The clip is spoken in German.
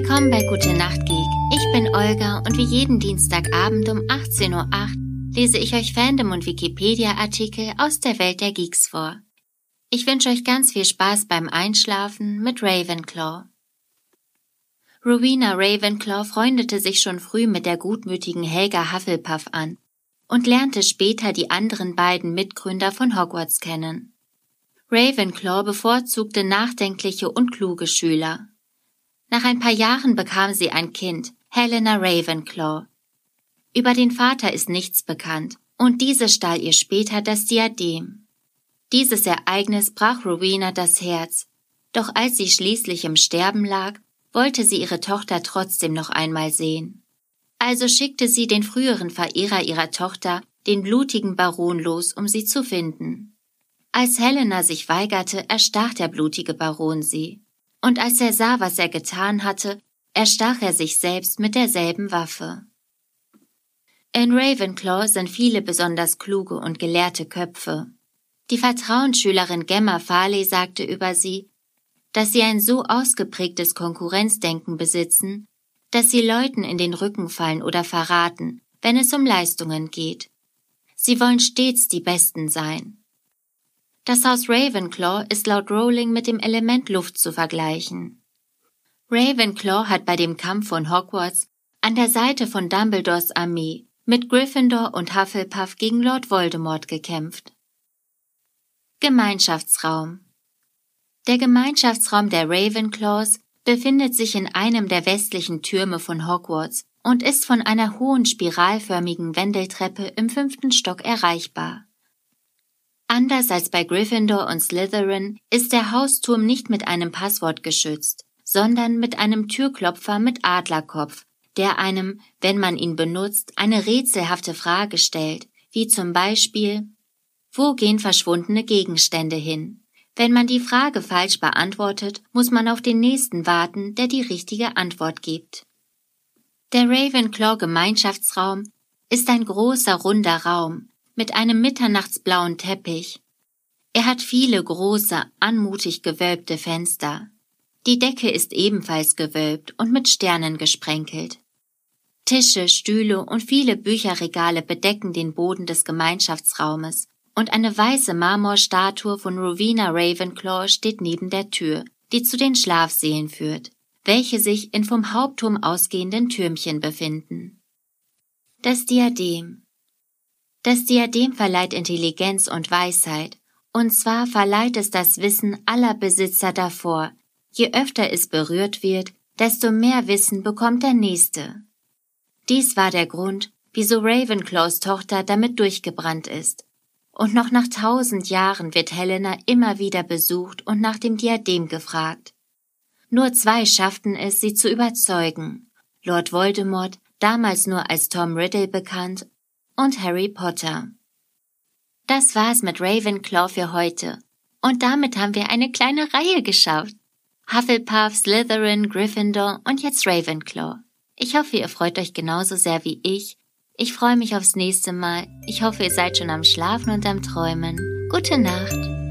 Willkommen bei Gute Nacht Geek. Ich bin Olga und wie jeden Dienstagabend um 18.08 Uhr lese ich euch Fandom und Wikipedia-Artikel aus der Welt der Geeks vor. Ich wünsche euch ganz viel Spaß beim Einschlafen mit Ravenclaw. Rowena Ravenclaw freundete sich schon früh mit der gutmütigen Helga Hufflepuff an und lernte später die anderen beiden Mitgründer von Hogwarts kennen. Ravenclaw bevorzugte nachdenkliche und kluge Schüler. Nach ein paar Jahren bekam sie ein Kind, Helena Ravenclaw. Über den Vater ist nichts bekannt, und diese stahl ihr später das Diadem. Dieses Ereignis brach Rowena das Herz, doch als sie schließlich im Sterben lag, wollte sie ihre Tochter trotzdem noch einmal sehen. Also schickte sie den früheren Verehrer ihrer Tochter, den blutigen Baron, los, um sie zu finden. Als Helena sich weigerte, erstach der blutige Baron sie und als er sah, was er getan hatte, erstach er sich selbst mit derselben Waffe. In Ravenclaw sind viele besonders kluge und gelehrte Köpfe. Die Vertrauensschülerin Gemma Farley sagte über sie, dass sie ein so ausgeprägtes Konkurrenzdenken besitzen, dass sie Leuten in den Rücken fallen oder verraten, wenn es um Leistungen geht. Sie wollen stets die Besten sein. Das Haus Ravenclaw ist laut Rowling mit dem Element Luft zu vergleichen. Ravenclaw hat bei dem Kampf von Hogwarts an der Seite von Dumbledores Armee mit Gryffindor und Hufflepuff gegen Lord Voldemort gekämpft. Gemeinschaftsraum Der Gemeinschaftsraum der Ravenclaws befindet sich in einem der westlichen Türme von Hogwarts und ist von einer hohen spiralförmigen Wendeltreppe im fünften Stock erreichbar. Anders als bei Gryffindor und Slytherin ist der Hausturm nicht mit einem Passwort geschützt, sondern mit einem Türklopfer mit Adlerkopf, der einem, wenn man ihn benutzt, eine rätselhafte Frage stellt, wie zum Beispiel Wo gehen verschwundene Gegenstände hin? Wenn man die Frage falsch beantwortet, muss man auf den nächsten warten, der die richtige Antwort gibt. Der Ravenclaw Gemeinschaftsraum ist ein großer runder Raum, mit einem mitternachtsblauen Teppich. Er hat viele große, anmutig gewölbte Fenster. Die Decke ist ebenfalls gewölbt und mit Sternen gesprenkelt. Tische, Stühle und viele Bücherregale bedecken den Boden des Gemeinschaftsraumes, und eine weiße Marmorstatue von Rowena Ravenclaw steht neben der Tür, die zu den Schlafseelen führt, welche sich in vom Hauptturm ausgehenden Türmchen befinden. Das Diadem das Diadem verleiht Intelligenz und Weisheit, und zwar verleiht es das Wissen aller Besitzer davor. Je öfter es berührt wird, desto mehr Wissen bekommt der Nächste. Dies war der Grund, wieso Ravenclaws Tochter damit durchgebrannt ist. Und noch nach tausend Jahren wird Helena immer wieder besucht und nach dem Diadem gefragt. Nur zwei schafften es, sie zu überzeugen. Lord Voldemort, damals nur als Tom Riddle bekannt, und Harry Potter. Das war's mit Ravenclaw für heute. Und damit haben wir eine kleine Reihe geschafft. Hufflepuff, Slytherin, Gryffindor und jetzt Ravenclaw. Ich hoffe, ihr freut euch genauso sehr wie ich. Ich freue mich aufs nächste Mal. Ich hoffe, ihr seid schon am Schlafen und am Träumen. Gute Nacht.